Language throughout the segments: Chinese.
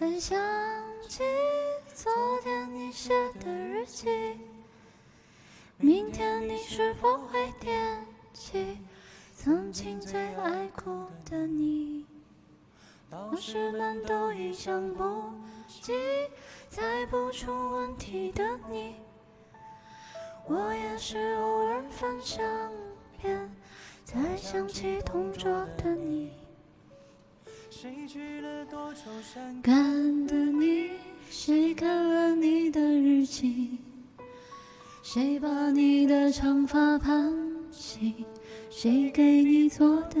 会想起昨天你写的日记，明天你是否会惦记曾经最爱哭的你？老师们都已想不及猜不出问题的你，我也是偶尔翻相片才想起同桌的你。谁去了多愁善感的你？谁看了你的日记？谁把你的长发盘起？谁给你做的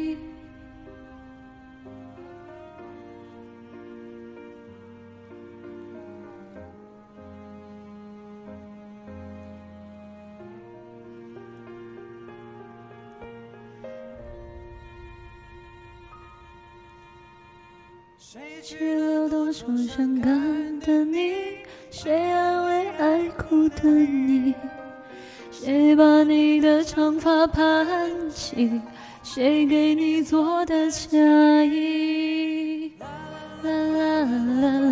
谁娶了多少伤感的你，谁安慰爱哭的你，谁把你的长发盘起，谁给你做的嫁衣。啦啦啦啦。